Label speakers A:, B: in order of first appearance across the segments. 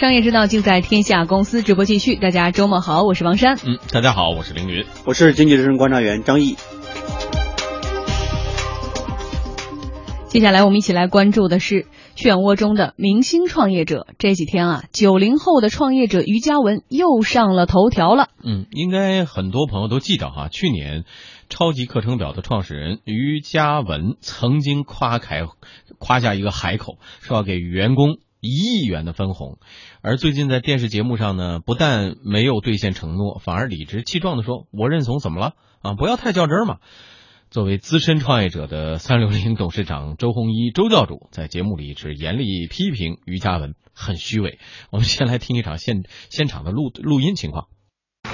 A: 商业之道尽在天下公司直播继续，大家周末好，我是王珊。
B: 嗯，大家好，我是凌云，
C: 我是经济之声观察员张毅。
A: 接下来我们一起来关注的是漩涡中的明星创业者。这几天啊，九零后的创业者于嘉文又上了头条了。
B: 嗯，应该很多朋友都记得哈，去年超级课程表的创始人于嘉文曾经夸开夸下一个海口，说要给员工。一亿元的分红，而最近在电视节目上呢，不但没有兑现承诺，反而理直气壮的说：“我认怂，怎么了？啊，不要太较真嘛。”作为资深创业者的三六零董事长周鸿祎周教主在节目里是严厉批评于嘉文很虚伪。我们先来听一场现现场的录录音情况。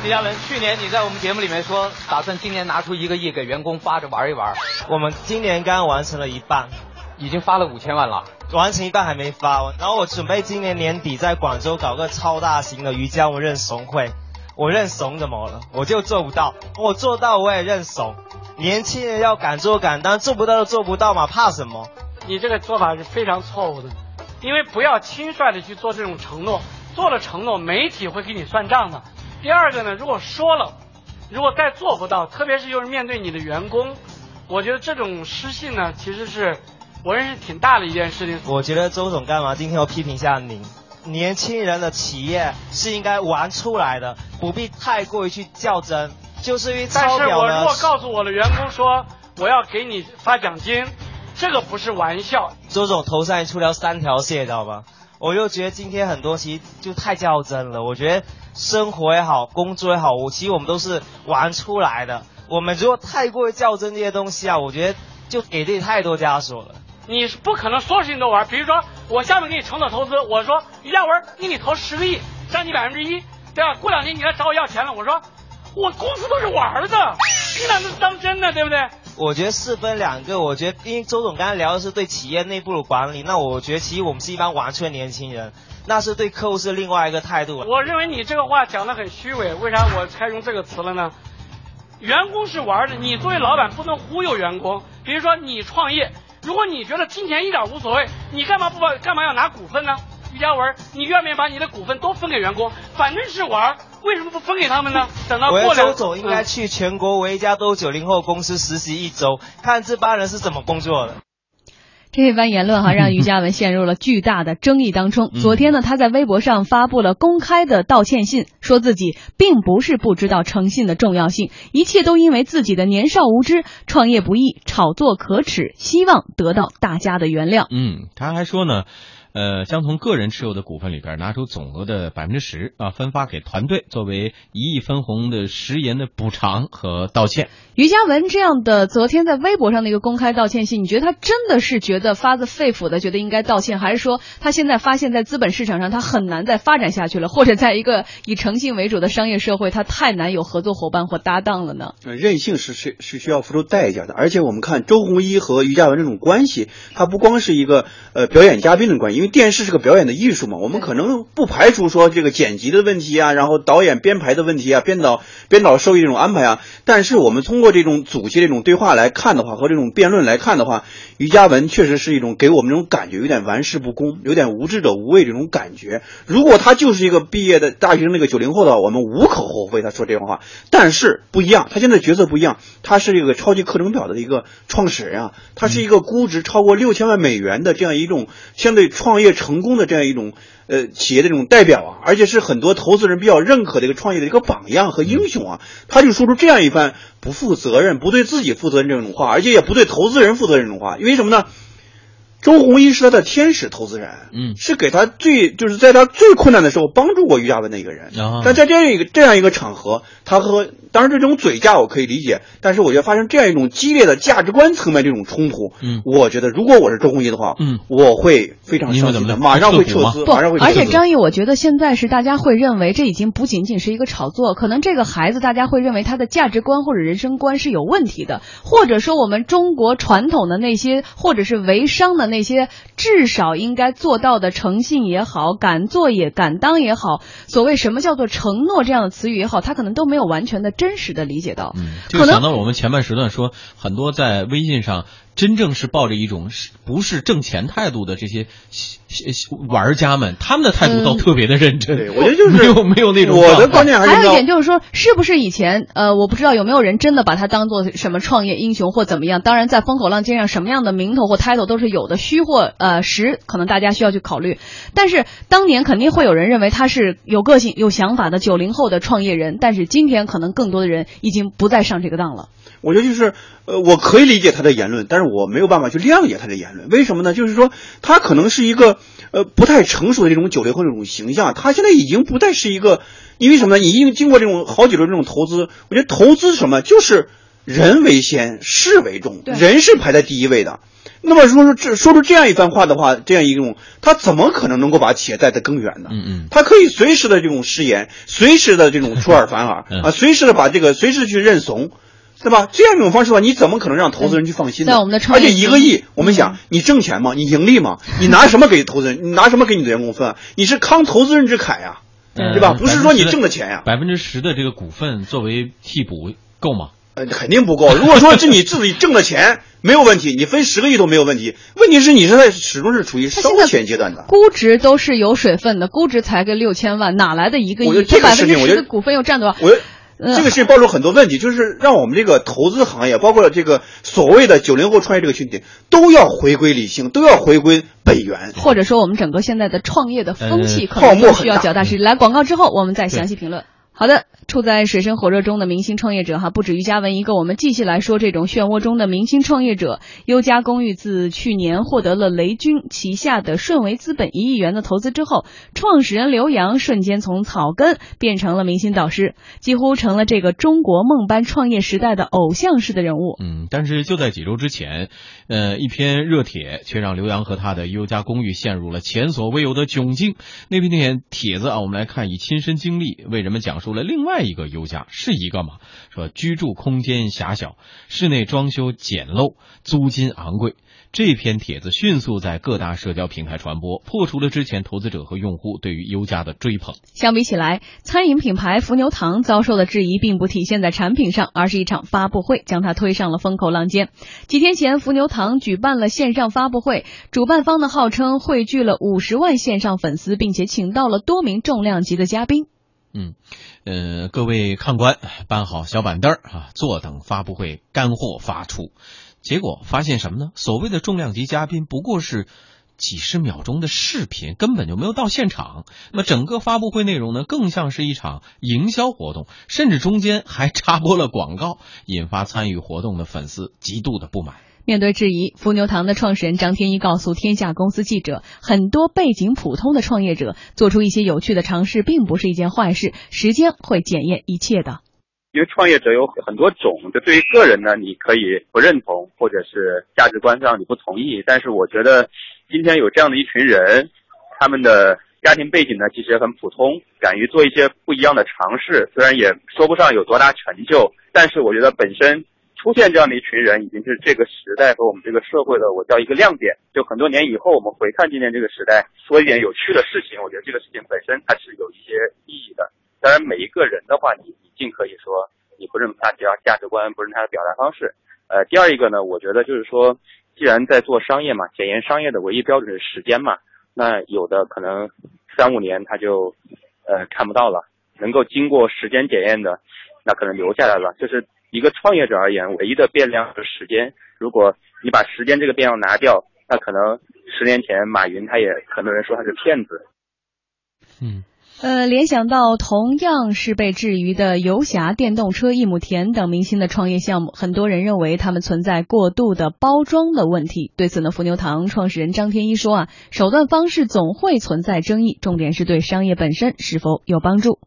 D: 于嘉文，去年你在我们节目里面说，打算今年拿出一个亿给员工发着玩一玩。
E: 我们今年刚完成了一半，
D: 已经发了五千万了。
E: 完成一半还没发，然后我准备今年年底在广州搞个超大型的瑜伽我认怂会，我认怂怎么了？我就做不到，我做到我也认怂。年轻人要敢做敢当，做不到就做不到嘛，怕什么？
F: 你这个做法是非常错误的，因为不要轻率的去做这种承诺，做了承诺媒体会给你算账的。第二个呢，如果说了，如果再做不到，特别是又是面对你的员工，我觉得这种失信呢，其实是。我认识挺大的一件事情。
E: 我觉得周总干嘛今天要批评一下您？年轻人的企业是应该玩出来的，不必太过于去较真。就是因为
F: 但是我如果告诉我的员工说我要给你发奖金，这个不是玩笑。
E: 周总头上出了三条线，知道吧？我又觉得今天很多其实就太较真了。我觉得生活也好，工作也好，我其实我们都是玩出来的。我们如果太过于较真这些东西啊，我觉得就给自己太多枷锁了。
F: 你是不可能所有事情都玩，比如说我下面给你承诺投资，我说于嘉文给你投十个亿，占你百分之一，对吧？过两天你来找我要钱了，我说我公司都是玩的，你哪能当真呢？对不对？
E: 我觉得是分两个，我觉得因为周总刚才聊的是对企业内部的管理，那我觉得其实我们是一帮玩车的年轻人，那是对客户是另外一个态度。
F: 我认为你这个话讲的很虚伪，为啥我才用这个词了呢？员工是玩的，你作为老板不能忽悠员工，比如说你创业。如果你觉得金钱一点无所谓，你干嘛不把干嘛要拿股份呢？于嘉文，你愿不愿意把你的股份都分给员工？反正是玩，为什么不分给他们呢？等到过
E: 周总应该去全国唯一一家都九零后公司实习一周，看这帮人是怎么工作的。
A: 这番言论哈，让于嘉文陷入了巨大的争议当中。昨天呢，他在微博上发布了公开的道歉信，说自己并不是不知道诚信的重要性，一切都因为自己的年少无知，创业不易，炒作可耻，希望得到大家的原谅。
B: 嗯，他还说呢。呃，将从个人持有的股份里边拿出总额的百分之十啊，分发给团队，作为一亿分红的食言的补偿和道歉。
A: 于嘉文这样的昨天在微博上的一个公开道歉信，你觉得他真的是觉得发自肺腑的觉得应该道歉，还是说他现在发现，在资本市场上他很难再发展下去了，或者在一个以诚信为主的商业社会，他太难有合作伙伴或搭档了呢？
C: 任性是是是需要付出代价的，而且我们看周鸿祎和于嘉文这种关系，他不光是一个呃表演嘉宾的关系，因为。电视是个表演的艺术嘛，我们可能不排除说这个剪辑的问题啊，然后导演编排的问题啊，编导编导受益这种安排啊。但是我们通过这种组织这种对话来看的话，和这种辩论来看的话，于嘉文确实是一种给我们这种感觉有点玩世不恭，有点无知者无畏这种感觉。如果他就是一个毕业的大学生那个九零后的话，我们无可厚非他说这种话。但是不一样，他现在角色不一样，他是一个超级课程表的一个创始人啊，他是一个估值超过六千万美元的这样一种相对创。创业成功的这样一种呃企业的这种代表啊，而且是很多投资人比较认可的一个创业的一个榜样和英雄啊，他就说出这样一番不负责任、不对自己负责任这种话，而且也不对投资人负责任这种话，因为什么呢？周鸿祎是他的天使投资人，
B: 嗯，
C: 是给他最就是在他最困难的时候帮助过于嘉文的一个人。但在这样一个这样一个场合，他和当然这种嘴架我可以理解，但是我觉得发生这样一种激烈的价值观层面这种冲突，
B: 嗯，
C: 我觉得如果我是周鸿祎的话，
B: 嗯，
C: 我会非常伤心的，马上会撤资，马上会撤资。
A: 而且张毅，我觉得现在是大家会认为这已经不仅仅是一个炒作，可能这个孩子大家会认为他的价值观或者人生观是有问题的，或者说我们中国传统的那些或者是为商的那那些。至少应该做到的诚信也好，敢做也敢当也好，所谓什么叫做承诺这样的词语也好，他可能都没有完全的真实的理解到。
B: 嗯，就想到我们前半时段说，很多在微信上真正是抱着一种是不是挣钱态度的这些玩家们，他们的态度倒特别的认真。
C: 对，我觉得就是
B: 没有没有那种
C: 我的观点还是
A: 还有一点就是说，是不是以前呃，我不知道有没有人真的把他当做什么创业英雄或怎么样？当然，在风口浪尖上，什么样的名头或 title 都是有的，虚或呃实，可能大家需要去考虑。但是当年肯定会有人认为他是有个性、有想法的九零后的创业人，但是今天可能更多的人已经不再上这个当了。
C: 我觉得就是，呃，我可以理解他的言论，但是我没有办法去谅解他的言论。为什么呢？就是说，他可能是一个，呃，不太成熟的这种九零后这种形象。他现在已经不再是一个，因为什么呢？你已经经过这种好几轮这种投资，我觉得投资什么就是人为先，事为重，人是排在第一位的。那么如果说出这说出这样一番话的话，这样一种，他怎么可能能够把企业带得更远呢？
B: 嗯嗯，
C: 他可以随时的这种失言，随时的这种出尔反尔
B: 嗯
C: 啊，随时的把这个随时去认怂，对吧？这样一种方式的话，你怎么可能让投资人去放心呢？
A: 在我们的
C: 而且一个亿，我们想，你挣钱吗？你盈利吗？你拿什么给投资人？你拿什么给你的员工分啊？你是慷投资人之慨呀、
B: 呃
C: 对吧？不是说你挣的钱呀、
B: 百分之十的这个股份作为替补够吗？
C: 呃，肯定不够。如果说是你自己挣的钱 没有问题，你分十个亿都没有问题。问题是你是在始终是处于烧钱阶段的。
A: 估值都是有水分的，估值才个六千万，哪来的一个亿？
C: 我觉得这个
A: 百分之
C: 事情我觉得
A: 十的股份又占多少？
C: 我觉得
A: 嗯
C: 这个事情暴露很多问题，就是让我们这个投资行业，包括这个所谓的九零后创业这个群体，都要回归理性，都要回归本源。
A: 或者说我们整个现在的创业的风气
B: 呃
A: 可能需要
C: 泡沫很大
A: 脚踏实地。来广告之后，我们再详细评论。好的，处在水深火热中的明星创业者哈，不止于嘉文一个。我们继续来说这种漩涡中的明星创业者。优家公寓自去年获得了雷军旗下的顺为资本一亿元的投资之后，创始人刘洋瞬间从草根变成了明星导师，几乎成了这个中国梦般创业时代的偶像式的人物。
B: 嗯，但是就在几周之前，呃，一篇热帖却让刘洋和他的优家公寓陷入了前所未有的窘境。那篇帖子啊，我们来看，以亲身经历为人们讲述除了另外一个优家，是一个嘛？说居住空间狭小，室内装修简陋，租金昂贵。这篇帖子迅速在各大社交平台传播，破除了之前投资者和用户对于优家的追捧。
A: 相比起来，餐饮品牌伏牛堂遭受的质疑并不体现在产品上，而是一场发布会将它推上了风口浪尖。几天前，伏牛堂举办了线上发布会，主办方呢号称汇聚了五十万线上粉丝，并且请到了多名重量级的嘉宾。
B: 嗯，呃，各位看官，搬好小板凳儿啊，坐等发布会干货发出。结果发现什么呢？所谓的重量级嘉宾不过是几十秒钟的视频，根本就没有到现场。那么整个发布会内容呢，更像是一场营销活动，甚至中间还插播了广告，引发参与活动的粉丝极度的不满。
A: 面对质疑，伏牛堂的创始人张天一告诉天下公司记者，很多背景普通的创业者做出一些有趣的尝试，并不是一件坏事，时间会检验一切的。
G: 因为创业者有很多种，就对于个人呢，你可以不认同，或者是价值观上你不同意。但是我觉得今天有这样的一群人，他们的家庭背景呢其实很普通，敢于做一些不一样的尝试，虽然也说不上有多大成就，但是我觉得本身出现这样的一群人，已经是这个时代和我们这个社会的我叫一个亮点。就很多年以后，我们回看今天这个时代，说一点有趣的事情，我觉得这个事情本身它是有一些意义的。当然，每一个人的话，你你尽可以说你不认同他只要价值观，不认同他的表达方式。呃，第二一个呢，我觉得就是说，既然在做商业嘛，检验商业的唯一标准是时间嘛，那有的可能三五年他就呃看不到了，能够经过时间检验的，那可能留下来了。就是一个创业者而言，唯一的变量是时间。如果你把时间这个变量拿掉，那可能十年前马云他也很多人说他是骗子，
B: 嗯。
A: 呃，联想到同样是被质疑的游侠电动车一亩田等明星的创业项目，很多人认为他们存在过度的包装的问题。对此呢，伏牛堂创始人张天一说啊，手段方式总会存在争议，重点是对商业本身是否有帮助。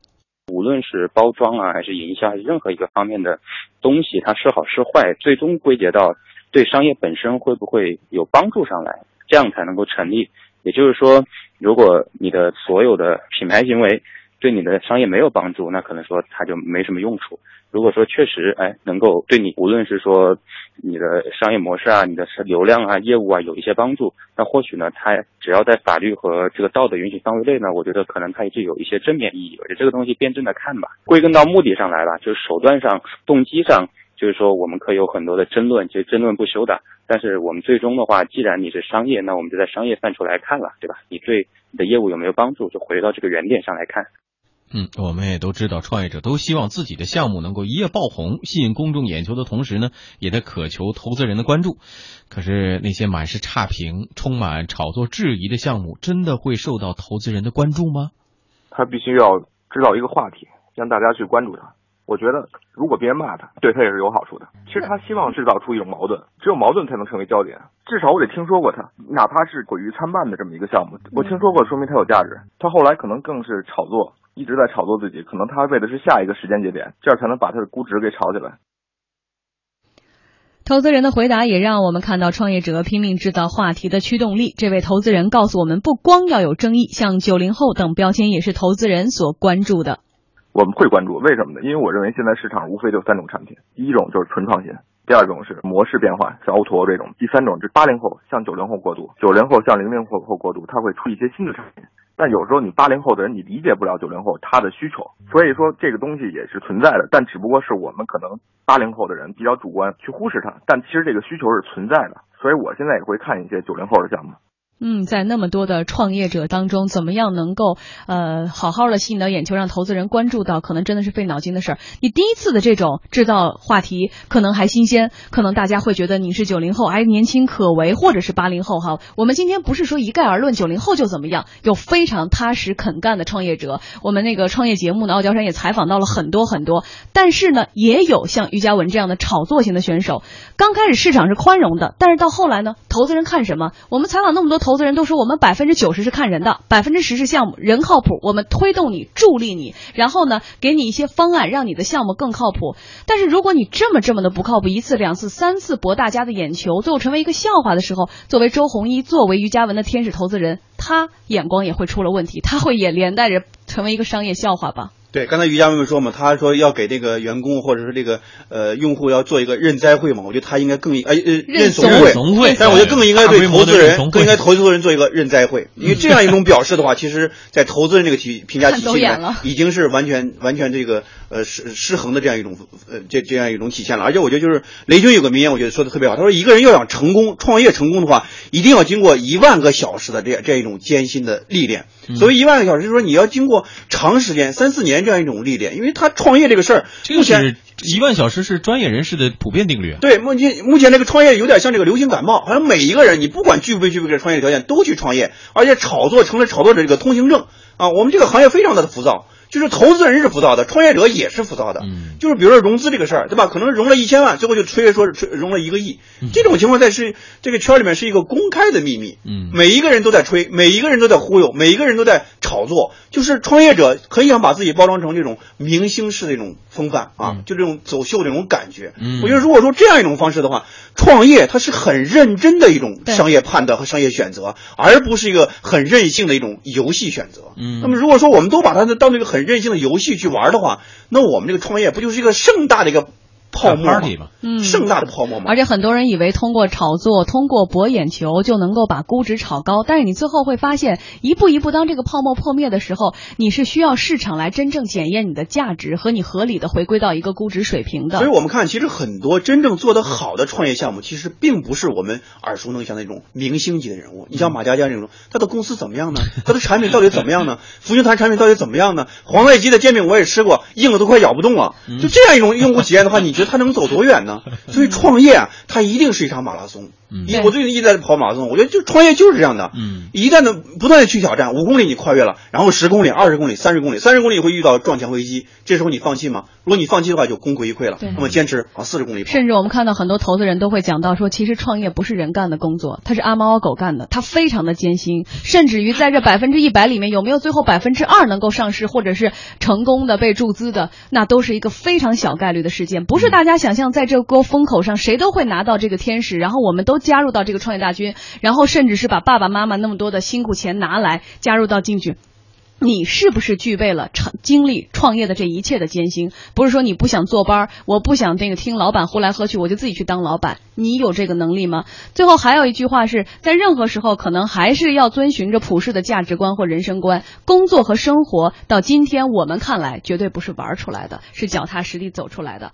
G: 无论是包装啊，还是营销，还是任何一个方面的东西，它是好是坏，最终归结到对商业本身会不会有帮助上来，这样才能够成立。也就是说，如果你的所有的品牌行为对你的商业没有帮助，那可能说它就没什么用处。如果说确实哎能够对你，无论是说你的商业模式啊、你的流量啊、业务啊有一些帮助，那或许呢，它只要在法律和这个道德允许范围内呢，我觉得可能它也是有一些正面意义。而且这个东西辩证的看吧，归根到目的上来了，就是手段上、动机上。就是说我们可以有很多的争论，其实争论不休的。但是我们最终的话，既然你是商业，那我们就在商业范畴来看了，对吧？你对你的业务有没有帮助，就回到这个原点上来看。
B: 嗯，我们也都知道，创业者都希望自己的项目能够一夜爆红，吸引公众眼球的同时呢，也在渴求投资人的关注。可是那些满是差评、充满炒作质疑的项目，真的会受到投资人的关注吗？
H: 他必须要制造一个话题，让大家去关注他。我觉得，如果别人骂他，对他也是有好处的。其实他希望制造出一种矛盾，只有矛盾才能成为焦点。至少我得听说过他，哪怕是毁誉参半的这么一个项目，我听说过，说明他有价值。他后来可能更是炒作，一直在炒作自己，可能他为的是下一个时间节点，这样才能把他的估值给炒起来。
A: 投资人的回答也让我们看到创业者拼命制造话题的驱动力。这位投资人告诉我们，不光要有争议，像九零后等标签也是投资人所关注的。
H: 我们会关注，为什么呢？因为我认为现在市场无非就三种产品，第一种就是纯创新，第二种是模式变换，像 O2O 这种，第三种是八零后向九零后过渡，九零后向零零后后过渡，它会出一些新的产品。但有时候你八零后的人，你理解不了九零后他的需求，所以说这个东西也是存在的，但只不过是我们可能八零后的人比较主观去忽视它，但其实这个需求是存在的，所以我现在也会看一些九零后的项目。
A: 嗯，在那么多的创业者当中，怎么样能够呃好好的吸引到眼球，让投资人关注到，可能真的是费脑筋的事儿。你第一次的这种制造话题，可能还新鲜，可能大家会觉得你是九零后，还年轻可为，或者是八零后哈。我们今天不是说一概而论九零后就怎么样，有非常踏实肯干的创业者。我们那个创业节目呢，傲娇山也采访到了很多很多，但是呢，也有像于嘉文这样的炒作型的选手。刚开始市场是宽容的，但是到后来呢，投资人看什么？我们采访那么多投。投资人都说我们百分之九十是看人的，百分之十是项目，人靠谱，我们推动你，助力你，然后呢，给你一些方案，让你的项目更靠谱。但是如果你这么这么的不靠谱，一次两次三次博大家的眼球，最后成为一个笑话的时候，作为周鸿祎，作为于嘉文的天使投资人，他眼光也会出了问题，他会也连带着成为一个商业笑话吧。
C: 对，刚才于佳妹妹说嘛，她说要给这个员工或者是这个呃用户要做一个认栽会嘛，我觉得他应该更呃呃认怂会，但我觉得更应该对投资人更应该投资人做一个认栽会，因为这样一种表示的话，其实在投资人这个体评价体系里面已经是完全完全这个呃失失衡的这样一种呃这这样一种体现了。而且我觉得就是雷军有个名言，我觉得说的特别好，他说一个人要想成功创业成功的话，一定要经过一万个小时的这样这样一种艰辛的历练。所以一万个小时，就是说你要经过长时间三四年这样一种历练。因为他创业这个事儿，目前
B: 一万小时是专业人士的普遍定律。
C: 对，目前目前这个创业有点像这个流行感冒，好像每一个人，你不管具不具备这个创业条件，都去创业，而且炒作成了炒作者这个通行证啊。我们这个行业非常的浮躁。就是投资人是浮躁的，创业者也是浮躁的。嗯，就是比如说融资这个事儿，对吧？可能融了一千万，最后就吹说吹融了一个亿。这种情况在是这个圈里面是一个公开的秘密。嗯，每一个人都在吹，每一个人都在忽悠，每一个人都在炒作。就是创业者很想把自己包装成这种明星式的一种风范啊，就这种走秀这种感觉。嗯，我觉得如果说这样一种方式的话，创业它是很认真的一种商业判断和商业选择，而不是一个很任性的一种游戏选择。嗯，那么如果说我们都把它当这个很任性的游戏去玩的话，那我们这个创业不就是一个盛大的一个？泡沫
B: 嘛，
C: 嗯，盛大的泡沫嘛。
A: 而且很多人以为通过炒作、通过博眼球就能够把估值炒高，但是你最后会发现，一步一步当这个泡沫破灭的时候，你是需要市场来真正检验你的价值和你合理的回归到一个估值水平的。
C: 所以我们看，其实很多真正做得好的创业项目，其实并不是我们耳熟能详的那种明星级的人物。你像马佳佳这种，他的公司怎么样呢？他的产品到底怎么样呢？福星团产品到底怎么样呢？黄太鸡的煎饼我也吃过，硬的都快咬不动了。就这样一种用户体验的话，你觉得他能走多远呢？所以创业啊，它一定是一场马拉松。嗯，我最近一直在跑马拉松，我觉得就创业就是这样的。嗯，一旦的不断的去挑战，五公里你跨越了，然后十公里、二十公里、三十公里，三十公里会遇到撞墙危机，这时候你放弃吗？如果你放弃的话，就功亏一篑了。对，那么坚持啊，四十公里。
A: 甚至我们看到很多投资人都会讲到说，其实创业不是。人干的工作，它是。阿猫阿狗干的，它非常的艰辛。甚至于在这百分之一百里面，有没有最后百分之二能够上市或者是。成功的被注资的，那都是。一个非常小概率的事件，不是。大家想象在这锅风口上谁都会拿到这个天使，然后我们都加入到这个创业。大军，然后甚至是。把爸爸妈妈那么多的辛苦钱拿来加入到进去，你是不是具备了创经历创业的这一切的艰辛？不是说你不想坐班儿，我不想那个听老板呼来喝去，我就自己去当老板。你有这个能力吗？最后还有一句话是在任何时候可能还是要遵循着普世的价值观或人生观。工作和生活到今天我们看来绝对不是玩出来的，是脚踏实地走出来的。